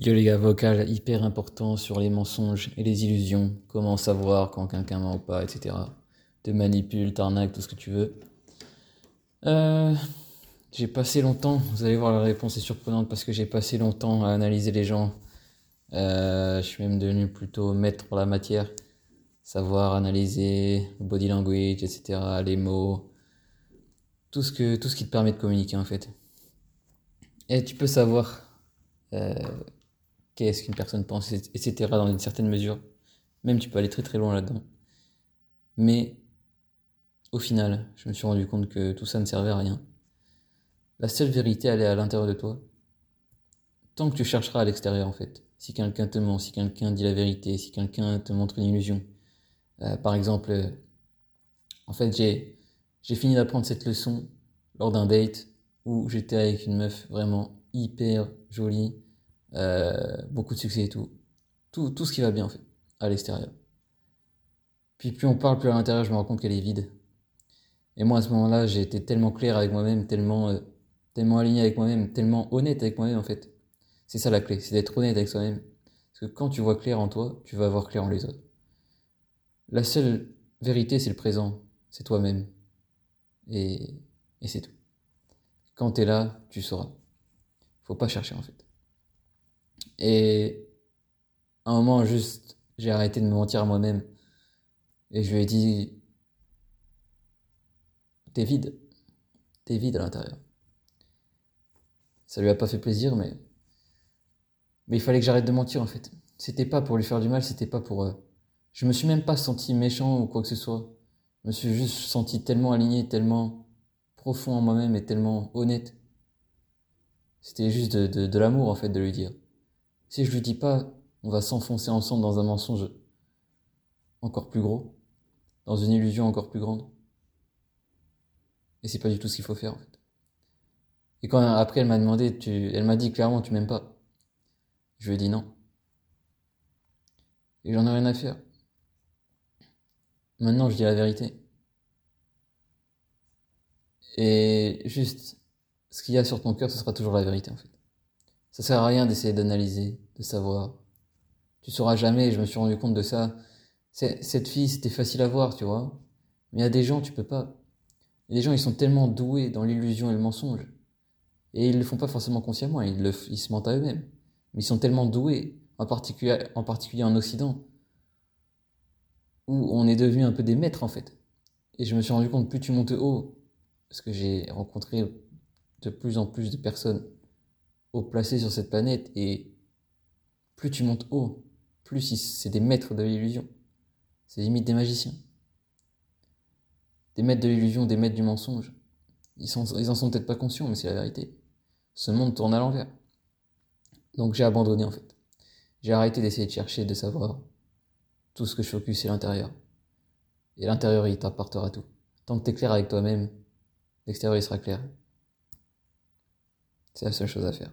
Yo les gars, vocal hyper important sur les mensonges et les illusions. Comment savoir quand quelqu'un ment ou pas, etc. Te manipule, t'arnaque, tout ce que tu veux. Euh, j'ai passé longtemps, vous allez voir la réponse est surprenante parce que j'ai passé longtemps à analyser les gens. Euh, je suis même devenu plutôt maître pour la matière. Savoir analyser le body language, etc. Les mots. Tout ce, que, tout ce qui te permet de communiquer en fait. Et tu peux savoir... Euh, qu'est-ce qu'une personne pense, etc. dans une certaine mesure. Même tu peux aller très très loin là-dedans. Mais au final, je me suis rendu compte que tout ça ne servait à rien. La seule vérité, elle est à l'intérieur de toi. Tant que tu chercheras à l'extérieur, en fait. Si quelqu'un te ment, si quelqu'un dit la vérité, si quelqu'un te montre une illusion. Euh, par exemple, euh, en fait, j'ai, j'ai fini d'apprendre cette leçon lors d'un date où j'étais avec une meuf vraiment hyper jolie, euh, beaucoup de succès et tout. tout. Tout ce qui va bien en fait, à l'extérieur. Puis plus on parle, plus à l'intérieur, je me rends compte qu'elle est vide. Et moi à ce moment-là, j'ai été tellement clair avec moi-même, tellement, euh, tellement aligné avec moi-même, tellement honnête avec moi-même en fait. C'est ça la clé, c'est d'être honnête avec soi-même. Parce que quand tu vois clair en toi, tu vas voir clair en les autres. La seule vérité, c'est le présent, c'est toi-même. Et, et c'est tout. Quand tu es là, tu sauras. Faut pas chercher en fait. Et à un moment, juste, j'ai arrêté de me mentir à moi-même. Et je lui ai dit, t'es vide. T'es vide à l'intérieur. Ça lui a pas fait plaisir, mais, mais il fallait que j'arrête de mentir, en fait. C'était pas pour lui faire du mal, c'était pas pour, euh, je me suis même pas senti méchant ou quoi que ce soit. Je me suis juste senti tellement aligné, tellement profond en moi-même et tellement honnête. C'était juste de, de, de l'amour, en fait, de lui dire. Si je lui dis pas, on va s'enfoncer ensemble dans un mensonge encore plus gros, dans une illusion encore plus grande. Et c'est pas du tout ce qu'il faut faire en fait. Et quand après elle m'a demandé, tu, elle m'a dit clairement tu m'aimes pas. Je lui ai dit non. Et j'en ai rien à faire. Maintenant je dis la vérité. Et juste, ce qu'il y a sur ton cœur, ce sera toujours la vérité en fait. Ça sert à rien d'essayer d'analyser, de savoir. Tu sauras jamais, je me suis rendu compte de ça. Cette fille, c'était facile à voir, tu vois. Mais il y a des gens, tu peux pas. Les gens, ils sont tellement doués dans l'illusion et le mensonge. Et ils le font pas forcément consciemment, ils, se mentent à eux-mêmes. Mais ils sont tellement doués, en particulier, en particulier en Occident, où on est devenu un peu des maîtres, en fait. Et je me suis rendu compte, plus tu montes haut, parce que j'ai rencontré de plus en plus de personnes haut placés sur cette planète et plus tu montes haut, plus c'est des maîtres de l'illusion. C'est limite des magiciens. Des maîtres de l'illusion, des maîtres du mensonge. Ils, sont, en sont peut-être pas conscients, mais c'est la vérité. Ce monde tourne à l'envers. Donc j'ai abandonné en fait. J'ai arrêté d'essayer de chercher, de savoir. Tout ce que je focus, c'est l'intérieur. Et l'intérieur, il t'apportera tout. Tant que tu es clair avec toi-même, l'extérieur, il sera clair. C'est la seule chose à faire.